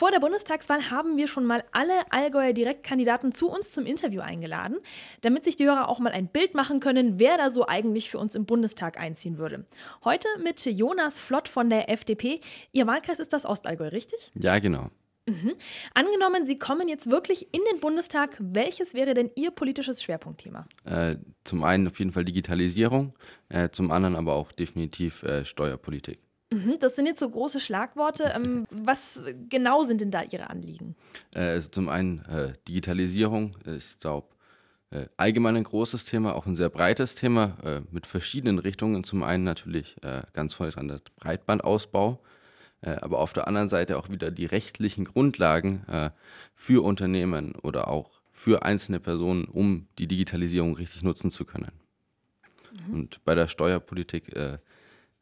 Vor der Bundestagswahl haben wir schon mal alle Allgäuer Direktkandidaten zu uns zum Interview eingeladen, damit sich die Hörer auch mal ein Bild machen können, wer da so eigentlich für uns im Bundestag einziehen würde. Heute mit Jonas Flott von der FDP. Ihr Wahlkreis ist das Ostallgäu, richtig? Ja, genau. Mhm. Angenommen, Sie kommen jetzt wirklich in den Bundestag, welches wäre denn Ihr politisches Schwerpunktthema? Äh, zum einen auf jeden Fall Digitalisierung, äh, zum anderen aber auch definitiv äh, Steuerpolitik. Mhm, das sind jetzt so große Schlagworte. Ähm, was genau sind denn da Ihre Anliegen? Äh, also zum einen äh, Digitalisierung, ich glaube, äh, allgemein ein großes Thema, auch ein sehr breites Thema mit verschiedenen Richtungen. Zum einen natürlich ganz vorne dran der Breitbandausbau, aber auf der anderen Seite auch wieder die rechtlichen Grundlagen für Unternehmen oder auch für einzelne Personen, um die Digitalisierung richtig nutzen zu können. Mhm. Und bei der Steuerpolitik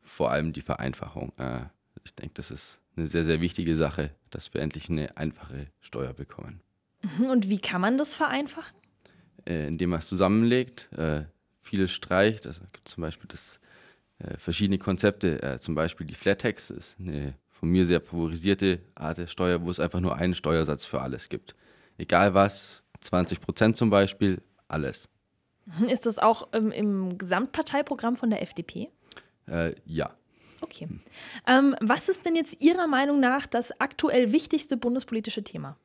vor allem die Vereinfachung. Äh, ich denke, das ist eine sehr, sehr wichtige Sache, dass wir endlich eine einfache Steuer bekommen. Mhm, und wie kann man das vereinfachen? Äh, indem man es zusammenlegt, äh, vieles streicht. Also gibt zum Beispiel das, verschiedene Konzepte, zum Beispiel die Flat Tax ist eine von mir sehr favorisierte Art der Steuer, wo es einfach nur einen Steuersatz für alles gibt. Egal was, 20 Prozent zum Beispiel, alles. Mhm, ist das auch im, im Gesamtparteiprogramm von der FDP? Äh, ja. Okay. Ähm, was ist denn jetzt Ihrer Meinung nach das aktuell wichtigste bundespolitische Thema?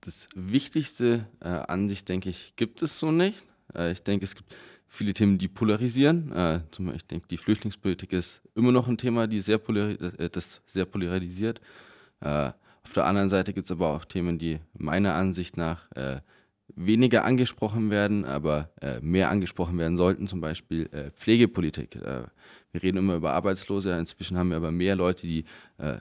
Das Wichtigste äh, an sich, denke ich, gibt es so nicht. Äh, ich denke, es gibt viele Themen, die polarisieren. Äh, zum Beispiel, ich denke, die Flüchtlingspolitik ist immer noch ein Thema, die sehr äh, das sehr polarisiert. Äh, auf der anderen Seite gibt es aber auch Themen, die meiner Ansicht nach äh, weniger angesprochen werden, aber mehr angesprochen werden sollten, zum Beispiel Pflegepolitik wir reden immer über Arbeitslose, inzwischen haben wir aber mehr Leute, die äh,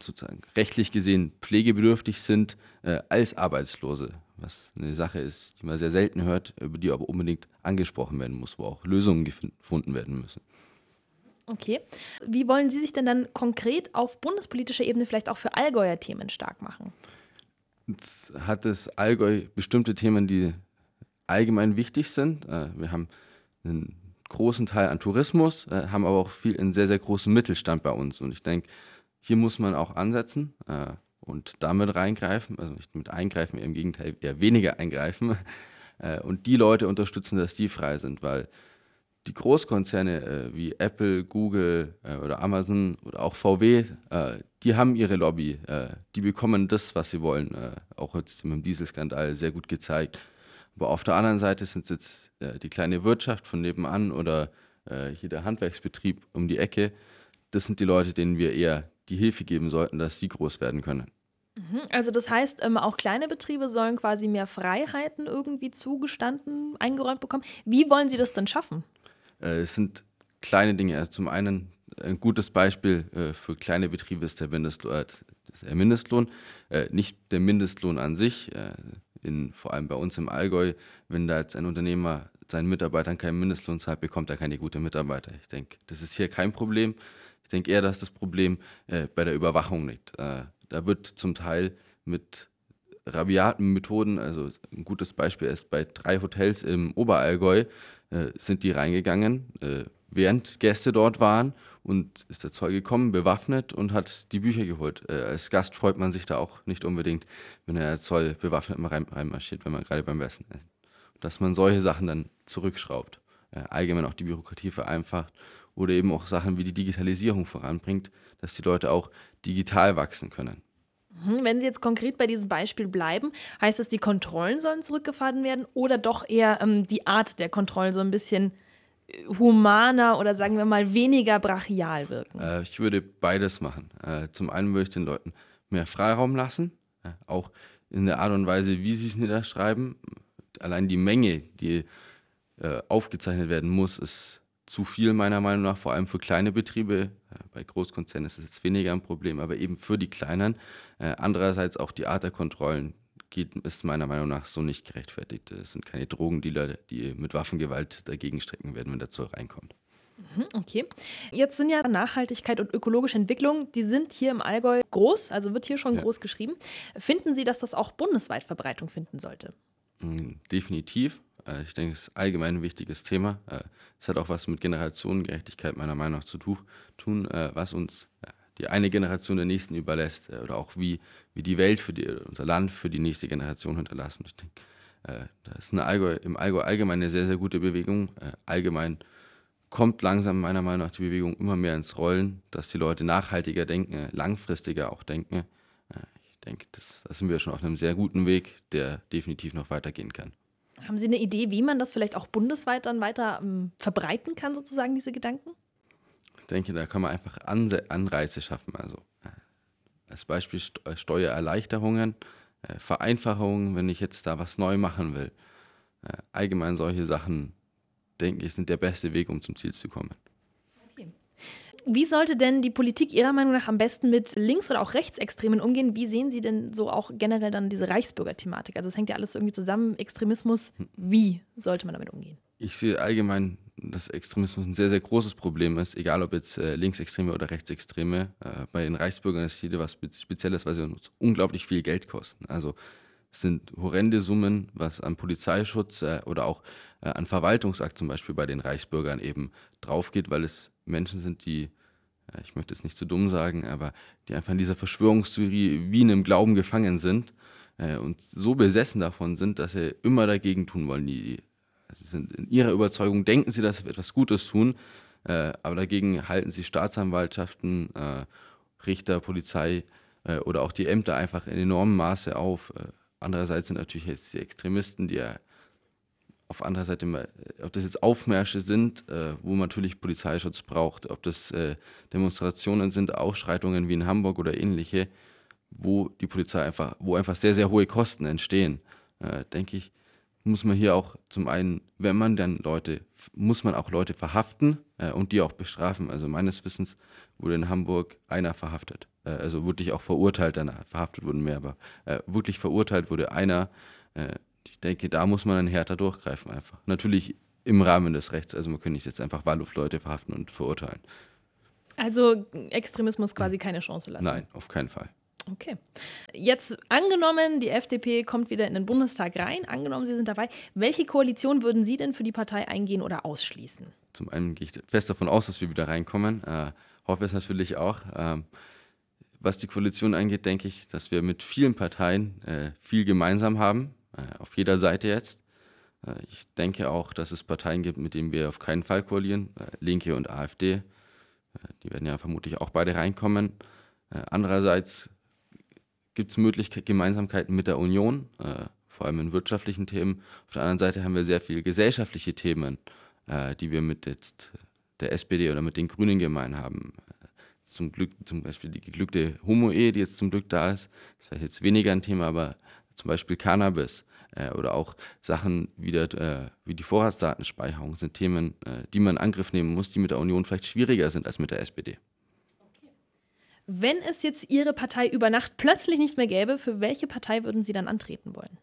sozusagen rechtlich gesehen pflegebedürftig sind, äh, als Arbeitslose. Was eine Sache ist, die man sehr selten hört, über die aber unbedingt angesprochen werden muss, wo auch Lösungen gefunden werden müssen. Okay. Wie wollen Sie sich denn dann konkret auf bundespolitischer Ebene vielleicht auch für Allgäuer Themen stark machen? Hat das Allgäu bestimmte Themen, die allgemein wichtig sind. Äh, wir haben einen großen Teil an Tourismus, äh, haben aber auch viel in sehr, sehr großen Mittelstand bei uns. Und ich denke, hier muss man auch ansetzen äh, und damit reingreifen, also nicht mit eingreifen, im Gegenteil eher weniger eingreifen und die Leute unterstützen, dass die frei sind, weil die Großkonzerne äh, wie Apple, Google äh, oder Amazon oder auch VW, äh, die haben ihre Lobby, die bekommen das, was sie wollen, auch jetzt mit dem Dieselskandal sehr gut gezeigt. Aber auf der anderen Seite sind es jetzt äh, die kleine Wirtschaft von nebenan oder äh, hier der Handwerksbetrieb um die Ecke. Das sind die Leute, denen wir eher die Hilfe geben sollten, dass sie groß werden können. Mhm. Also das heißt, ähm, auch kleine Betriebe sollen quasi mehr Freiheiten irgendwie zugestanden, eingeräumt bekommen. Wie wollen Sie das denn schaffen? Äh, es sind kleine Dinge. Also zum einen ein gutes Beispiel äh, für kleine Betriebe ist der Mindestlohn. Äh. Äh, nicht der Mindestlohn an sich, äh, in, vor allem bei uns im Allgäu, wenn da jetzt ein Unternehmer seinen Mitarbeitern keinen Mindestlohn zahlt, bekommt er keine guten Mitarbeiter. Ich denke, das ist hier kein Problem. Ich denke eher, dass das Problem äh, bei der Überwachung liegt. Äh, da wird zum Teil mit rabiaten Methoden, also ein gutes Beispiel ist bei drei Hotels im Oberallgäu, äh, sind die reingegangen, äh, während Gäste dort waren und ist der Zeuge gekommen, bewaffnet und hat die Bücher geholt. Äh, als Gast freut man sich da auch nicht unbedingt, wenn der Zoll bewaffnet mal rein, reinmarschiert, wenn man gerade beim Essen ist. Dass man solche Sachen dann zurückschraubt, äh, allgemein auch die Bürokratie vereinfacht oder eben auch Sachen wie die Digitalisierung voranbringt, dass die Leute auch digital wachsen können. Mhm, wenn Sie jetzt konkret bei diesem Beispiel bleiben, heißt das, die Kontrollen sollen zurückgefahren werden oder doch eher ähm, die Art der Kontrollen so ein bisschen humaner oder sagen wir mal weniger brachial wirken? Äh, ich würde beides machen. Äh, zum einen würde ich den Leuten mehr Freiraum lassen, äh, auch in der Art und Weise, wie sie es niederschreiben. Allein die Menge, die äh, aufgezeichnet werden muss, ist zu viel meiner Meinung nach, vor allem für kleine Betriebe. Äh, bei Großkonzernen ist es jetzt weniger ein Problem, aber eben für die kleinen. Äh, andererseits auch die Art der Kontrollen geht, ist meiner Meinung nach so nicht gerechtfertigt. Es sind keine Drogendealer, die mit Waffengewalt dagegen strecken werden, wenn der Zoll reinkommt. Mhm, okay. Jetzt sind ja Nachhaltigkeit und ökologische Entwicklung, die sind hier im Allgäu groß, also wird hier schon ja. groß geschrieben. Finden Sie, dass das auch bundesweit Verbreitung finden sollte? Mm, definitiv. Äh, ich denke, es ist allgemein ein wichtiges Thema. Äh, es hat auch was mit Generationengerechtigkeit meiner Meinung nach zu tun, äh, was uns die eine Generation der nächsten überlässt oder auch wie, wie die Welt für die, unser Land für die nächste Generation hinterlassen. Ich denke, das ist eine Allgäu, im Allgäu allgemein eine sehr, sehr gute Bewegung. Allgemein kommt langsam meiner Meinung nach die Bewegung immer mehr ins Rollen, dass die Leute nachhaltiger denken, langfristiger auch denken. Ich denke, das, da sind wir schon auf einem sehr guten Weg, der definitiv noch weitergehen kann. Haben Sie eine Idee, wie man das vielleicht auch bundesweit dann weiter ähm, verbreiten kann, sozusagen, diese Gedanken? Ich denke, da kann man einfach Anreize schaffen. Also äh, als Beispiel äh, Steuererleichterungen, äh, Vereinfachungen, wenn ich jetzt da was neu machen will. Äh, allgemein solche Sachen denke ich, sind der beste Weg, um zum Ziel zu kommen. Wie sollte denn die Politik Ihrer Meinung nach am besten mit Links- oder auch Rechtsextremen umgehen? Wie sehen Sie denn so auch generell dann diese Reichsbürger-Thematik? Also es hängt ja alles irgendwie zusammen, Extremismus. Wie sollte man damit umgehen? Ich sehe allgemein, dass Extremismus ein sehr, sehr großes Problem ist, egal ob jetzt äh, Linksextreme oder Rechtsextreme. Äh, bei den Reichsbürgern ist hier was Spezielles, weil sie uns unglaublich viel Geld kosten. Also sind horrende Summen, was an Polizeischutz äh, oder auch äh, an Verwaltungsakt zum Beispiel bei den Reichsbürgern eben draufgeht, weil es Menschen sind, die, äh, ich möchte es nicht zu dumm sagen, aber die einfach in dieser Verschwörungstheorie wie in einem Glauben gefangen sind äh, und so besessen davon sind, dass sie immer dagegen tun wollen. Die, sie sind in ihrer Überzeugung, denken sie, dass sie etwas Gutes tun, äh, aber dagegen halten sie Staatsanwaltschaften, äh, Richter, Polizei oder auch die Ämter einfach in enormem Maße auf Andererseits sind natürlich jetzt die Extremisten, die ja auf anderer Seite, ob das jetzt Aufmärsche sind, äh, wo man natürlich Polizeischutz braucht, ob das äh, Demonstrationen sind, Ausschreitungen wie in Hamburg oder ähnliche, wo die Polizei einfach, wo einfach sehr, sehr hohe Kosten entstehen, äh, denke ich, muss man hier auch zum einen, wenn man dann Leute, muss man auch Leute verhaften und die auch bestrafen. Also meines Wissens wurde in Hamburg einer verhaftet äh, also wirklich auch verurteilt, dann verhaftet wurden mehr, aber äh, wirklich verurteilt wurde einer. Äh, ich denke, da muss man dann härter durchgreifen einfach. Natürlich im Rahmen des Rechts. Also man kann nicht jetzt einfach wahllos Leute verhaften und verurteilen. Also Extremismus quasi keine Chance lassen. Nein, auf keinen Fall. Okay. Jetzt angenommen, die FDP kommt wieder in den Bundestag rein, angenommen, Sie sind dabei, welche Koalition würden Sie denn für die Partei eingehen oder ausschließen? Zum einen gehe ich fest davon aus, dass wir wieder reinkommen. Äh, hoffe es natürlich auch. Ähm, was die Koalition angeht, denke ich, dass wir mit vielen Parteien äh, viel gemeinsam haben, äh, auf jeder Seite jetzt. Äh, ich denke auch, dass es Parteien gibt, mit denen wir auf keinen Fall koalieren, äh, Linke und AfD. Äh, die werden ja vermutlich auch beide reinkommen. Äh, andererseits gibt es Möglichkeiten, Gemeinsamkeiten mit der Union, vor allem in wirtschaftlichen Themen. Auf der anderen Seite haben wir sehr viele gesellschaftliche Themen, die wir mit jetzt der SPD oder mit den Grünen gemein haben zum Glück zum Beispiel die geglückte Homo-Ehe, die jetzt zum Glück da ist. Das ist jetzt weniger ein Thema, aber zum Beispiel Cannabis äh, oder auch Sachen wie, der, äh, wie die Vorratsdatenspeicherung sind Themen, äh, die man in Angriff nehmen muss, die mit der Union vielleicht schwieriger sind als mit der SPD. Wenn es jetzt Ihre Partei über Nacht plötzlich nicht mehr gäbe, für welche Partei würden Sie dann antreten wollen?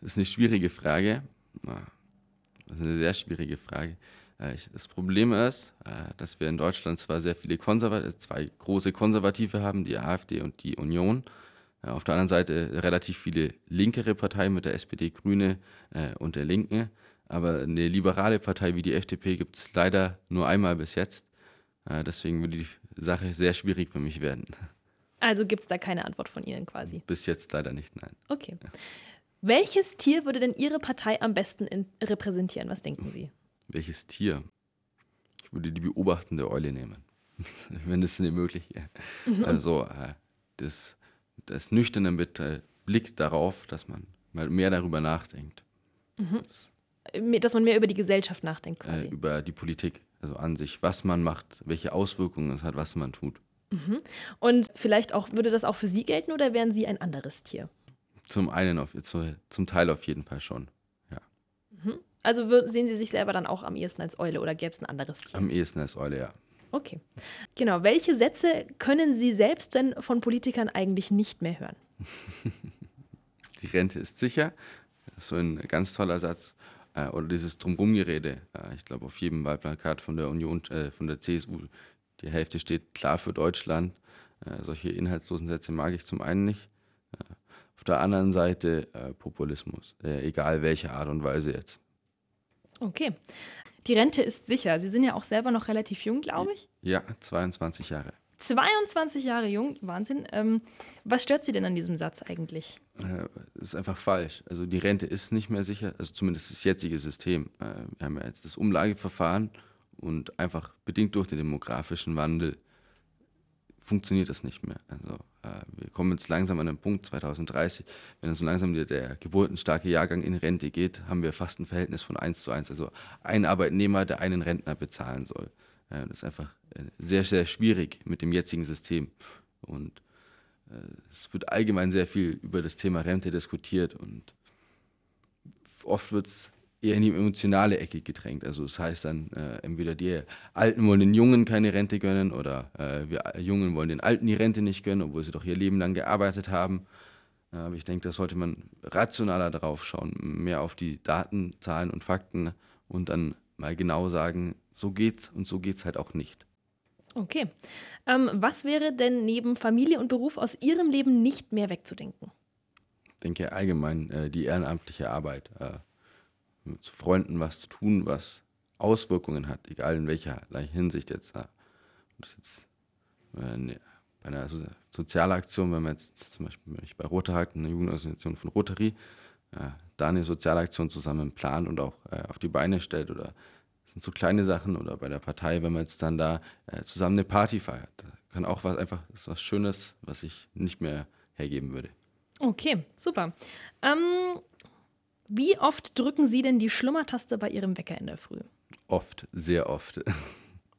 Das ist eine schwierige Frage. Das ist eine sehr schwierige Frage. Äh, das Problem ist, äh, dass wir in Deutschland zwar sehr viele Konservative, zwei große Konservative haben, die AfD und die Union. Äh, auf der anderen Seite relativ viele linkere Parteien mit der SPD, Grüne und der Linken. Aber eine liberale Partei wie die FDP gibt es leider nur einmal bis jetzt. Deswegen würde die Sache sehr schwierig für mich werden. Also gibt es da keine Antwort von Ihnen quasi? Bis jetzt leider nicht, nein. Okay. Ja. Welches Tier würde denn Ihre Partei am besten repräsentieren? Was denken Sie? Welches Tier? Ich würde die beobachtende Eule nehmen, wenn es möglich wäre. Mhm. Also äh, das, das nüchterne mit äh, Blick darauf, dass man mal mehr darüber nachdenkt. Mhm. Das, dass man mehr über die Gesellschaft nachdenkt äh, quasi. Äh, über die Politik, also an sich, was man macht, welche Auswirkungen es hat, was man tut. Mhm. Und vielleicht auch, würde das auch für Sie gelten oder wären Sie ein anderes Tier? Zum einen, auf, zum Teil auf jeden Fall schon. Also sehen Sie sich selber dann auch am ehesten als Eule oder gäbe es ein anderes Tier? Am ehesten als Eule, ja. Okay. Genau. Welche Sätze können Sie selbst denn von Politikern eigentlich nicht mehr hören? Die Rente ist sicher. Das ist so ein ganz toller Satz. Äh, oder dieses Drumrumgerede. Äh, ich glaube, auf jedem Wahlplakat von der Union, äh, von der CSU, die Hälfte steht klar für Deutschland. solche inhaltslosen Sätze mag ich zum einen nicht. auf der anderen Seite Populismus, egal welche Art und Weise jetzt. Okay. Die Rente ist sicher. Sie sind ja auch selber noch relativ jung, glaube ich. Ja, 22 Jahre. 22 Jahre jung, Wahnsinn. Ähm, was stört Sie denn an diesem Satz eigentlich? Äh, ist einfach falsch. Also die Rente ist nicht mehr sicher, also zumindest das jetzige System. Äh, wir haben ja jetzt das Umlageverfahren und einfach bedingt durch den demografischen Wandel funktioniert das nicht mehr. Also äh, wir kommen jetzt langsam an den Punkt 2030, wenn dann so langsam der, der geburtenstarke Jahrgang in Rente geht, haben wir fast ein Verhältnis von 1 zu 1. Also ein Arbeitnehmer, der einen Rentner bezahlen soll. Ja, das ist einfach äh, sehr, sehr schwierig mit dem jetzigen System. Und äh, es wird allgemein sehr viel über das Thema Rente diskutiert und oft wird es eher in die emotionale Ecke gedrängt. Also das heißt dann, äh, entweder die Alten wollen den Jungen keine Rente gönnen oder äh, wir Jungen wollen den Alten die Rente nicht gönnen, obwohl sie doch ihr Leben lang gearbeitet haben. Aber ich denke, da sollte man rationaler drauf schauen, mehr auf die Daten, Zahlen und Fakten und dann mal genau sagen, so geht's und so geht's halt auch nicht. Okay. Ähm, was wäre denn neben Familie und Beruf aus Ihrem Leben nicht mehr wegzudenken? Ich denke allgemein äh, die ehrenamtliche Arbeit. Äh, mit Freunden was zu tun, was Auswirkungen hat, egal in welcher Hinsicht jetzt. Das jetzt äh, ne, bei einer so Sozialaktion, wenn man jetzt zum Beispiel ich bei Rotary, eine Jugendorganisation von Rotary, äh, da eine Sozialaktion zusammen plant und auch äh, auf die Beine stellt oder das sind so kleine Sachen oder bei der Partei, wenn man jetzt dann da zusammen eine Party feiert. Kann auch was einfach, ist was Schönes, was ich nicht mehr hergeben würde. Okay, super. Ähm, wie oft drücken Sie denn die Schlummertaste bei Ihrem Wecker in der Früh? Oft, sehr oft.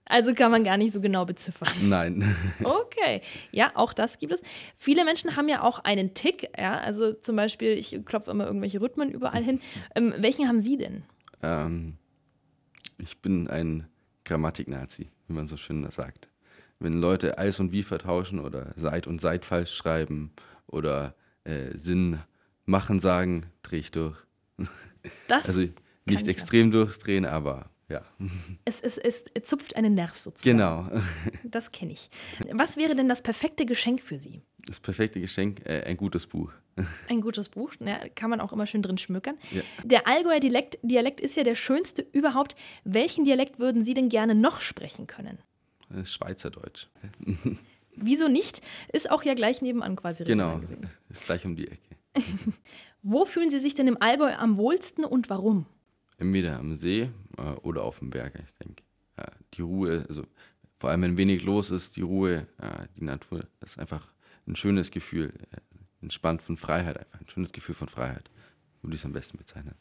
Also kann man gar nicht so genau beziffern. Nein. Okay, ja, auch das gibt es. Viele Menschen haben ja auch einen Tick, ja, also zum Beispiel, ich klopfe immer irgendwelche Rhythmen überall hin. Ähm, welchen haben Sie denn? Ähm, ich bin ein Grammatik-Nazi, wie man so schön sagt. Wenn Leute Eis und Wie vertauschen oder Seit und Seit falsch schreiben oder äh, Sinn machen sagen, drehe ich durch. Das also nicht extrem haben. durchdrehen, aber ja. Es, es, es zupft einen Nerv sozusagen. Genau. Das kenne ich. Was wäre denn das perfekte Geschenk für Sie? Das perfekte Geschenk, äh, ein gutes Buch. Ein gutes Buch, ja, kann man auch immer schön drin schmückern. Ja. Der Allgäuer Dialekt, Dialekt ist ja der schönste überhaupt. Welchen Dialekt würden Sie denn gerne noch sprechen können? Das Schweizerdeutsch. Wieso nicht? Ist auch ja gleich nebenan quasi. Genau, ist gleich um die Ecke. Wo fühlen Sie sich denn im Allgäu am wohlsten und warum? Entweder am See äh, oder auf dem Berg, ich denke. Ja, die Ruhe, also vor allem wenn wenig los ist, die Ruhe, ja, die Natur, das ist einfach ein schönes Gefühl. Äh, entspannt von Freiheit einfach. Ein schönes Gefühl von Freiheit. Würde ich es am besten bezeichnen.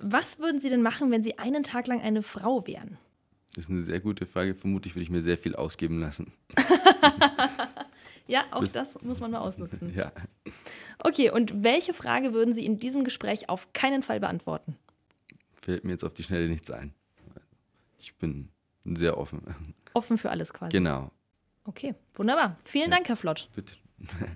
Was würden Sie denn machen, wenn Sie einen Tag lang eine Frau wären? Das ist eine sehr gute Frage. Vermutlich würde ich mir sehr viel ausgeben lassen. Ja, auch das muss man mal ausnutzen. Ja. Okay, und welche Frage würden Sie in diesem Gespräch auf keinen Fall beantworten? Fällt mir jetzt auf die Schnelle nichts ein. Ich bin sehr offen. Offen für alles quasi. Genau. Okay, wunderbar. Vielen ja. Dank, Herr Flott. Bitte.